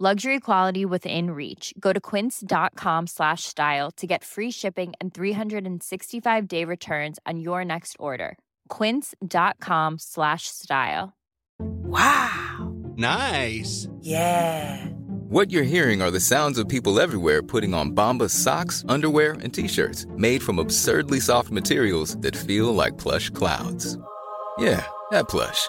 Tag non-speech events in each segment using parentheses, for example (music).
Luxury quality within reach. Go to quince.com slash style to get free shipping and 365 day returns on your next order. Quince.com slash style. Wow. Nice. Yeah. What you're hearing are the sounds of people everywhere putting on Bombas socks, underwear, and t-shirts made from absurdly soft materials that feel like plush clouds. Yeah, that plush.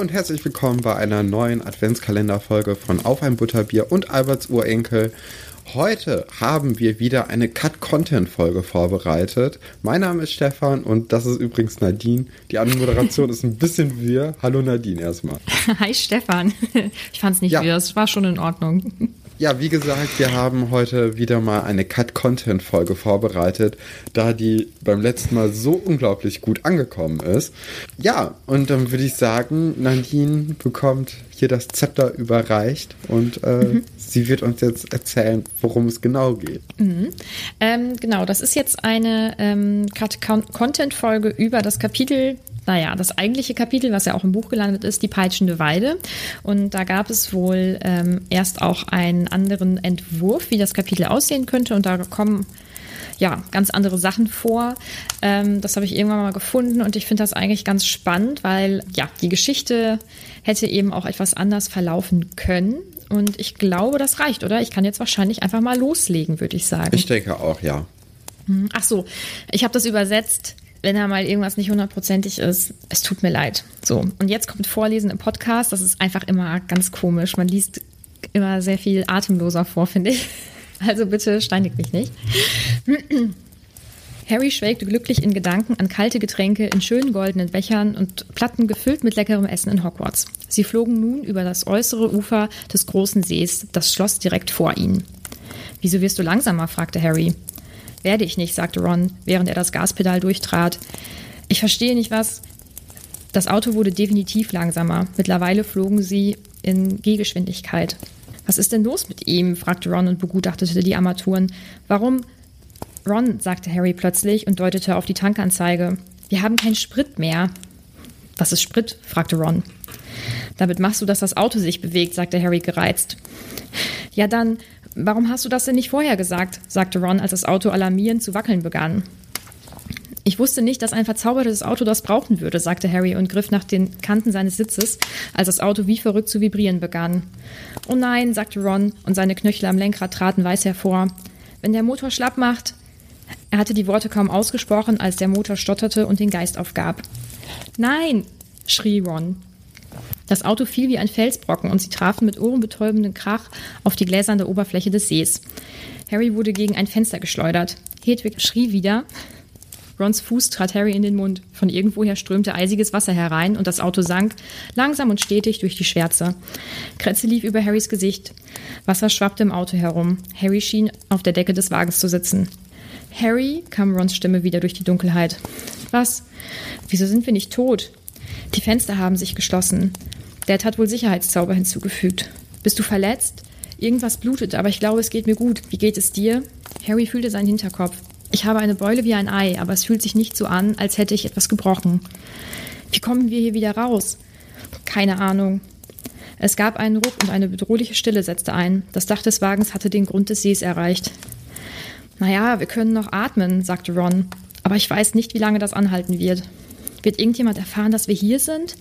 Und herzlich willkommen bei einer neuen Adventskalenderfolge von Auf ein Butterbier und Alberts Urenkel. Heute haben wir wieder eine Cut-Content-Folge vorbereitet. Mein Name ist Stefan und das ist übrigens Nadine. Die Anmoderation ist ein bisschen wir. Hallo Nadine erstmal. (laughs) Hi Stefan. (laughs) Ich fand es nicht Ja. wir, es war schon in Ordnung. Ja, wie gesagt, wir haben heute wieder mal eine Cut-Content-Folge vorbereitet, da die beim letzten Mal so unglaublich gut angekommen ist. Ja, und dann würde ich sagen, Nadine bekommt hier das Zepter überreicht und äh, sie wird uns jetzt erzählen, worum es genau geht. Ähm, genau, das ist jetzt eine ähm, Cut- Con- Content-Folge über das Kapitel, naja, das eigentliche Kapitel, was ja auch im Buch gelandet ist, die peitschende Weide. Und da gab es wohl ähm, erst auch einen anderen Entwurf, wie das Kapitel aussehen könnte. Und da kommen ja, ganz andere Sachen vor. Ähm, das habe ich irgendwann mal gefunden und ich finde das eigentlich ganz spannend, weil ja, die Geschichte hätte eben auch etwas anders verlaufen können. Und ich glaube, das reicht, oder? Ich kann jetzt wahrscheinlich einfach mal loslegen, würde ich sagen. Ich denke auch, ja. Ach so, ich habe das übersetzt, wenn da mal irgendwas nicht hundertprozentig ist. Es tut mir leid. So, und jetzt kommt Vorlesen im Podcast. Das ist einfach immer ganz komisch. Man liest immer sehr viel atemloser vor, finde ich. (laughs) Also bitte steinigt mich nicht. (clears throat) Harry schwelgte glücklich in Gedanken an kalte Getränke in schönen goldenen Bechern und Platten gefüllt mit leckerem Essen in Hogwarts. Sie flogen nun über das äußere Ufer des großen Sees, das Schloss direkt vor ihnen. Wieso wirst du langsamer? fragte Harry. Werde ich nicht, sagte Ron, während er das Gaspedal durchtrat. Ich verstehe nicht, was. Das Auto wurde definitiv langsamer. Mittlerweile flogen sie in Gehgeschwindigkeit. Was ist denn los mit ihm? fragte Ron und begutachtete die Armaturen. Warum? Ron, sagte Harry plötzlich und deutete auf die Tankanzeige. Wir haben keinen Sprit mehr. Was ist Sprit? fragte Ron. Damit machst du, dass das Auto sich bewegt, sagte Harry gereizt. Ja, dann, warum hast du das denn nicht vorher gesagt? sagte Ron, als das Auto alarmierend zu wackeln begann. Ich wusste nicht, dass ein verzaubertes Auto das brauchen würde, sagte Harry und griff nach den Kanten seines Sitzes, als das Auto wie verrückt zu vibrieren begann. Oh nein, sagte Ron, und seine Knöchel am Lenkrad traten weiß hervor. Wenn der Motor schlapp macht. Er hatte die Worte kaum ausgesprochen, als der Motor stotterte und den Geist aufgab. Nein, schrie Ron. Das Auto fiel wie ein Felsbrocken und sie trafen mit ohrenbetäubendem Krach auf die gläserne Oberfläche des Sees. Harry wurde gegen ein Fenster geschleudert. Hedwig schrie wieder. Rons Fuß trat Harry in den Mund. Von irgendwoher strömte eisiges Wasser herein und das Auto sank, langsam und stetig durch die Schwärze. Kretze lief über Harrys Gesicht. Wasser schwappte im Auto herum. Harry schien auf der Decke des Wagens zu sitzen. Harry, kam Rons Stimme wieder durch die Dunkelheit. Was? Wieso sind wir nicht tot? Die Fenster haben sich geschlossen. Dad hat wohl Sicherheitszauber hinzugefügt. Bist du verletzt? Irgendwas blutet, aber ich glaube, es geht mir gut. Wie geht es dir? Harry fühlte seinen Hinterkopf. Ich habe eine Beule wie ein Ei, aber es fühlt sich nicht so an, als hätte ich etwas gebrochen. Wie kommen wir hier wieder raus? Keine Ahnung. Es gab einen Ruck und eine bedrohliche Stille setzte ein. Das Dach des Wagens hatte den Grund des Sees erreicht. Naja, wir können noch atmen, sagte Ron. Aber ich weiß nicht, wie lange das anhalten wird. Wird irgendjemand erfahren, dass wir hier sind?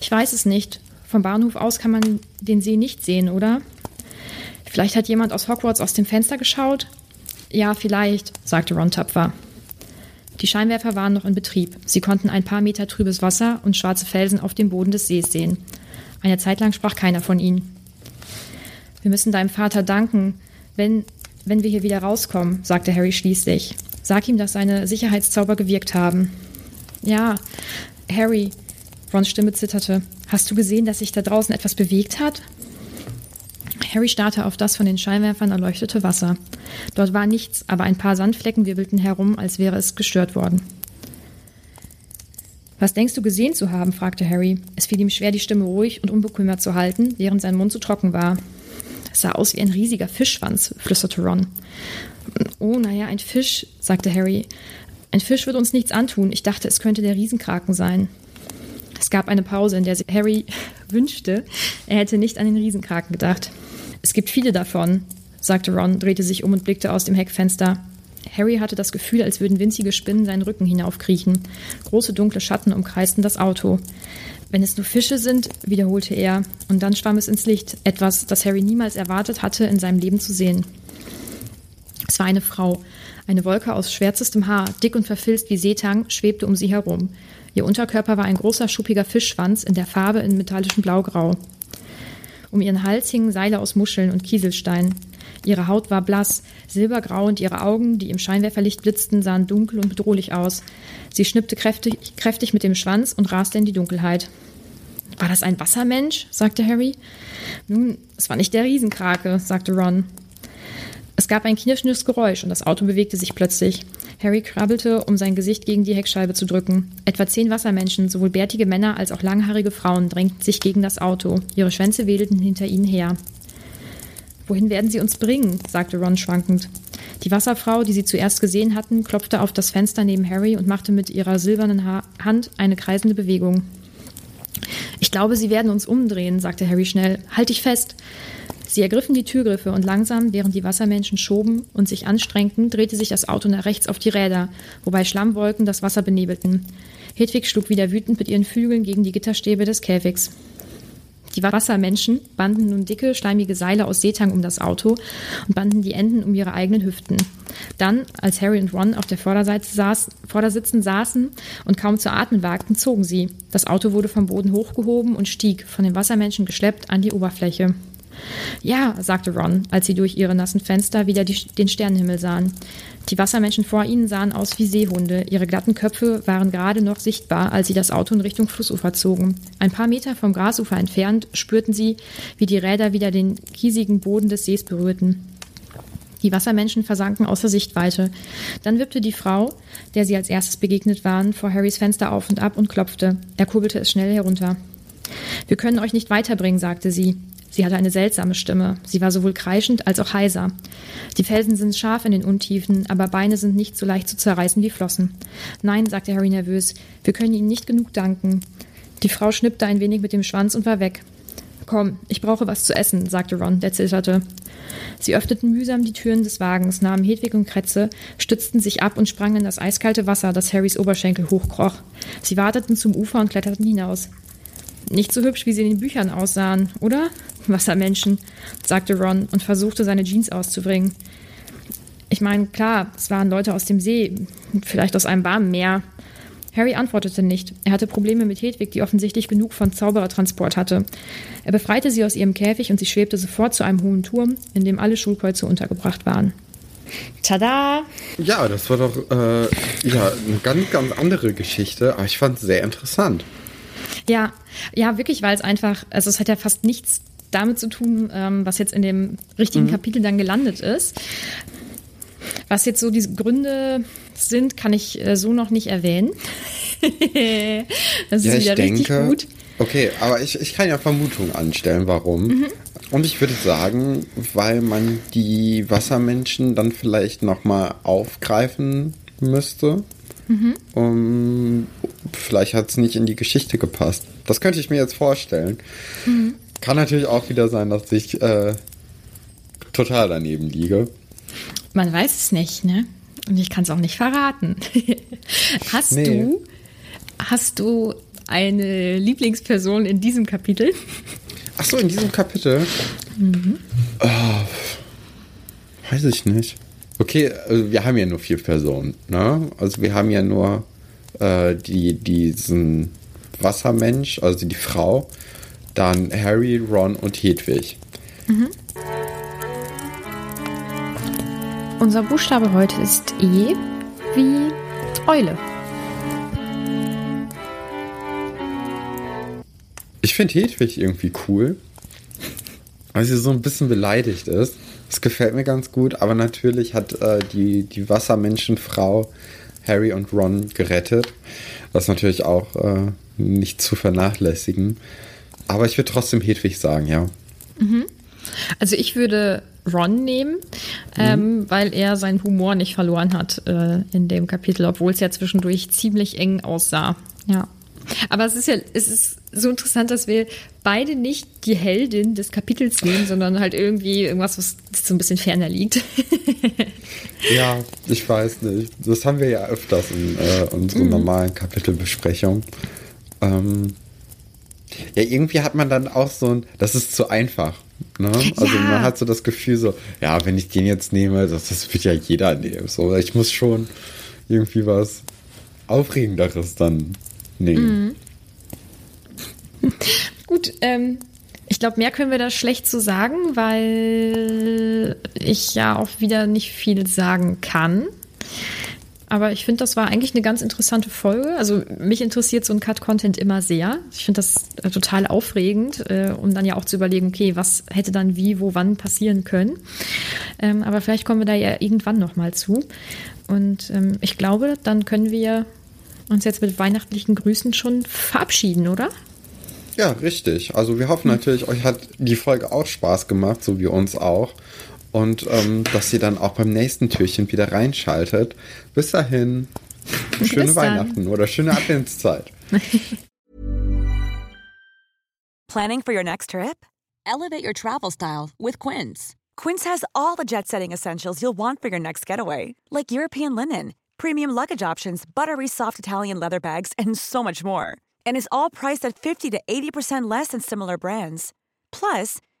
Ich weiß es nicht. Vom Bahnhof aus kann man den See nicht sehen, oder? Vielleicht hat jemand aus Hogwarts aus dem Fenster geschaut? Ja, vielleicht, sagte Ron tapfer. Die Scheinwerfer waren noch in Betrieb. Sie konnten ein paar Meter trübes Wasser und schwarze Felsen auf dem Boden des Sees sehen. Eine Zeit lang sprach keiner von ihnen. Wir müssen deinem Vater danken, wenn, wenn wir hier wieder rauskommen, sagte Harry schließlich. Sag ihm, dass seine Sicherheitszauber gewirkt haben. Ja, Harry, Rons Stimme zitterte. Hast du gesehen, dass sich da draußen etwas bewegt hat? Harry starrte auf das von den Scheinwerfern erleuchtete Wasser. Dort war nichts, aber ein paar Sandflecken wirbelten herum, als wäre es gestört worden. Was denkst du gesehen zu haben? fragte Harry. Es fiel ihm schwer, die Stimme ruhig und unbekümmert zu halten, während sein Mund zu trocken war. Es sah aus wie ein riesiger Fischschwanz, flüsterte Ron. Oh, naja, ein Fisch, sagte Harry. Ein Fisch wird uns nichts antun. Ich dachte, es könnte der Riesenkraken sein. Es gab eine Pause, in der Harry (laughs) wünschte, er hätte nicht an den Riesenkraken gedacht. Es gibt viele davon, sagte Ron, drehte sich um und blickte aus dem Heckfenster. Harry hatte das Gefühl, als würden winzige Spinnen seinen Rücken hinaufkriechen. Große dunkle Schatten umkreisten das Auto. Wenn es nur Fische sind, wiederholte er, und dann schwamm es ins Licht, etwas, das Harry niemals erwartet hatte, in seinem Leben zu sehen. Es war eine Frau. Eine Wolke aus schwärzestem Haar, dick und verfilzt wie Seetang, schwebte um sie herum. Ihr Unterkörper war ein großer, schuppiger Fischschwanz in der Farbe in metallischem Blaugrau. Um ihren Hals hingen Seile aus Muscheln und Kieselstein. Ihre Haut war blass, silbergrau und ihre Augen, die im Scheinwerferlicht blitzten, sahen dunkel und bedrohlich aus. Sie schnippte kräftig, kräftig mit dem Schwanz und raste in die Dunkelheit. War das ein Wassermensch? sagte Harry. Nun, es war nicht der Riesenkrake, sagte Ron. Es gab ein knirschendes Geräusch und das Auto bewegte sich plötzlich. Harry krabbelte, um sein Gesicht gegen die Heckscheibe zu drücken. Etwa zehn Wassermenschen, sowohl bärtige Männer als auch langhaarige Frauen, drängten sich gegen das Auto. Ihre Schwänze wedelten hinter ihnen her. Wohin werden sie uns bringen? sagte Ron schwankend. Die Wasserfrau, die sie zuerst gesehen hatten, klopfte auf das Fenster neben Harry und machte mit ihrer silbernen ha Hand eine kreisende Bewegung. Ich glaube, sie werden uns umdrehen, sagte Harry schnell. Halt dich fest! Sie ergriffen die Türgriffe und langsam, während die Wassermenschen schoben und sich anstrengten, drehte sich das Auto nach rechts auf die Räder, wobei Schlammwolken das Wasser benebelten. Hedwig schlug wieder wütend mit ihren Flügeln gegen die Gitterstäbe des Käfigs. Die Wassermenschen banden nun dicke, schleimige Seile aus Seetang um das Auto und banden die Enden um ihre eigenen Hüften. Dann, als Harry und Ron auf der Vorderseite saß, Vordersitzen saßen und kaum zu atmen wagten, zogen sie. Das Auto wurde vom Boden hochgehoben und stieg, von den Wassermenschen geschleppt, an die Oberfläche. Ja, sagte Ron, als sie durch ihre nassen Fenster wieder die, den Sternenhimmel sahen. Die Wassermenschen vor ihnen sahen aus wie Seehunde. Ihre glatten Köpfe waren gerade noch sichtbar, als sie das Auto in Richtung Flussufer zogen. Ein paar Meter vom Grasufer entfernt spürten sie, wie die Räder wieder den kiesigen Boden des Sees berührten. Die Wassermenschen versanken außer Sichtweite. Dann wippte die Frau, der sie als erstes begegnet waren, vor Harrys Fenster auf und ab und klopfte. Er kurbelte es schnell herunter. Wir können euch nicht weiterbringen, sagte sie. Sie hatte eine seltsame Stimme. Sie war sowohl kreischend als auch heiser. Die Felsen sind scharf in den Untiefen, aber Beine sind nicht so leicht zu zerreißen wie Flossen. Nein, sagte Harry nervös, wir können Ihnen nicht genug danken. Die Frau schnippte ein wenig mit dem Schwanz und war weg. Komm, ich brauche was zu essen, sagte Ron, der zitterte. Sie öffneten mühsam die Türen des Wagens, nahmen Hedwig und Kretze, stützten sich ab und sprangen in das eiskalte Wasser, das Harrys Oberschenkel hochkroch. Sie warteten zum Ufer und kletterten hinaus. Nicht so hübsch, wie sie in den Büchern aussahen, oder? Wassermenschen, sagte Ron und versuchte, seine Jeans auszubringen. Ich meine, klar, es waren Leute aus dem See, vielleicht aus einem warmen Meer. Harry antwortete nicht. Er hatte Probleme mit Hedwig, die offensichtlich genug von Zauberertransport hatte. Er befreite sie aus ihrem Käfig und sie schwebte sofort zu einem hohen Turm, in dem alle Schulkreuze untergebracht waren. Tada! Ja, das war doch äh, ja, eine ganz, ganz andere Geschichte, aber ich fand es sehr interessant. Ja, ja, wirklich, weil es einfach, also es hat ja fast nichts damit zu tun, ähm, was jetzt in dem richtigen mhm. Kapitel dann gelandet ist. Was jetzt so diese Gründe sind, kann ich äh, so noch nicht erwähnen. (laughs) das ist ja, wieder denke, richtig gut. Okay, aber ich, ich kann ja Vermutungen anstellen, warum. Mhm. Und ich würde sagen, weil man die Wassermenschen dann vielleicht nochmal aufgreifen müsste. Mhm. Um, vielleicht hat es nicht in die Geschichte gepasst. Das könnte ich mir jetzt vorstellen. Mhm. Kann natürlich auch wieder sein, dass ich äh, total daneben liege. Man weiß es nicht, ne? Und ich kann es auch nicht verraten. (laughs) hast nee. du, hast du eine Lieblingsperson in diesem Kapitel? Ach so, in diesem Kapitel? Mhm. Oh, weiß ich nicht. Okay, also wir haben ja nur vier Personen, ne? Also wir haben ja nur äh, die, diesen Wassermensch, also die Frau, dann Harry, Ron und Hedwig. Mhm. Unser Buchstabe heute ist E wie Eule. Ich finde Hedwig irgendwie cool, weil sie so ein bisschen beleidigt ist. Das gefällt mir ganz gut, aber natürlich hat äh, die, die Wassermenschenfrau Harry und Ron gerettet. Was natürlich auch äh, nicht zu vernachlässigen. Aber ich würde trotzdem Hedwig sagen, ja. Mhm. Also ich würde Ron nehmen, ähm, mhm. weil er seinen Humor nicht verloren hat äh, in dem Kapitel, obwohl es ja zwischendurch ziemlich eng aussah. Ja. Aber es ist ja, es ist so interessant, dass wir beide nicht die Heldin des Kapitels nehmen, sondern halt irgendwie irgendwas, was so ein bisschen ferner liegt. (laughs) ja, ich weiß nicht. Das haben wir ja öfters in äh, unseren mhm. normalen Kapitelbesprechungen. Ähm, ja, irgendwie hat man dann auch so ein, das ist zu einfach. Ne? Also ja. man hat so das Gefühl so, ja, wenn ich den jetzt nehme, das, das wird ja jeder nehmen. So, ich muss schon irgendwie was Aufregenderes dann nehmen. Mhm. (laughs) Gut, ähm, ich glaube, mehr können wir da schlecht zu sagen, weil ich ja auch wieder nicht viel sagen kann. Aber ich finde, das war eigentlich eine ganz interessante Folge. Also mich interessiert so ein Cut-Content immer sehr. Ich finde das äh, total aufregend, äh, um dann ja auch zu überlegen, okay, was hätte dann wie, wo, wann passieren können. Ähm, aber vielleicht kommen wir da ja irgendwann nochmal zu. Und ähm, ich glaube, dann können wir uns jetzt mit weihnachtlichen Grüßen schon verabschieden, oder? Ja, richtig. Also wir hoffen natürlich, euch hat die Folge auch Spaß gemacht, so wie uns auch und ähm, dass ihr dann auch beim nächsten Türchen wieder reinschaltet. Bis dahin, schöne Bis Weihnachten oder schöne Adventszeit. (laughs) Planning for your next trip? Elevate your travel style with Quince. Quince has all the jet-setting essentials you'll want for your next getaway, like European linen, premium luggage options, buttery soft Italian leather bags, and so much more. And is all priced at 50 to 80% less than similar brands. Plus,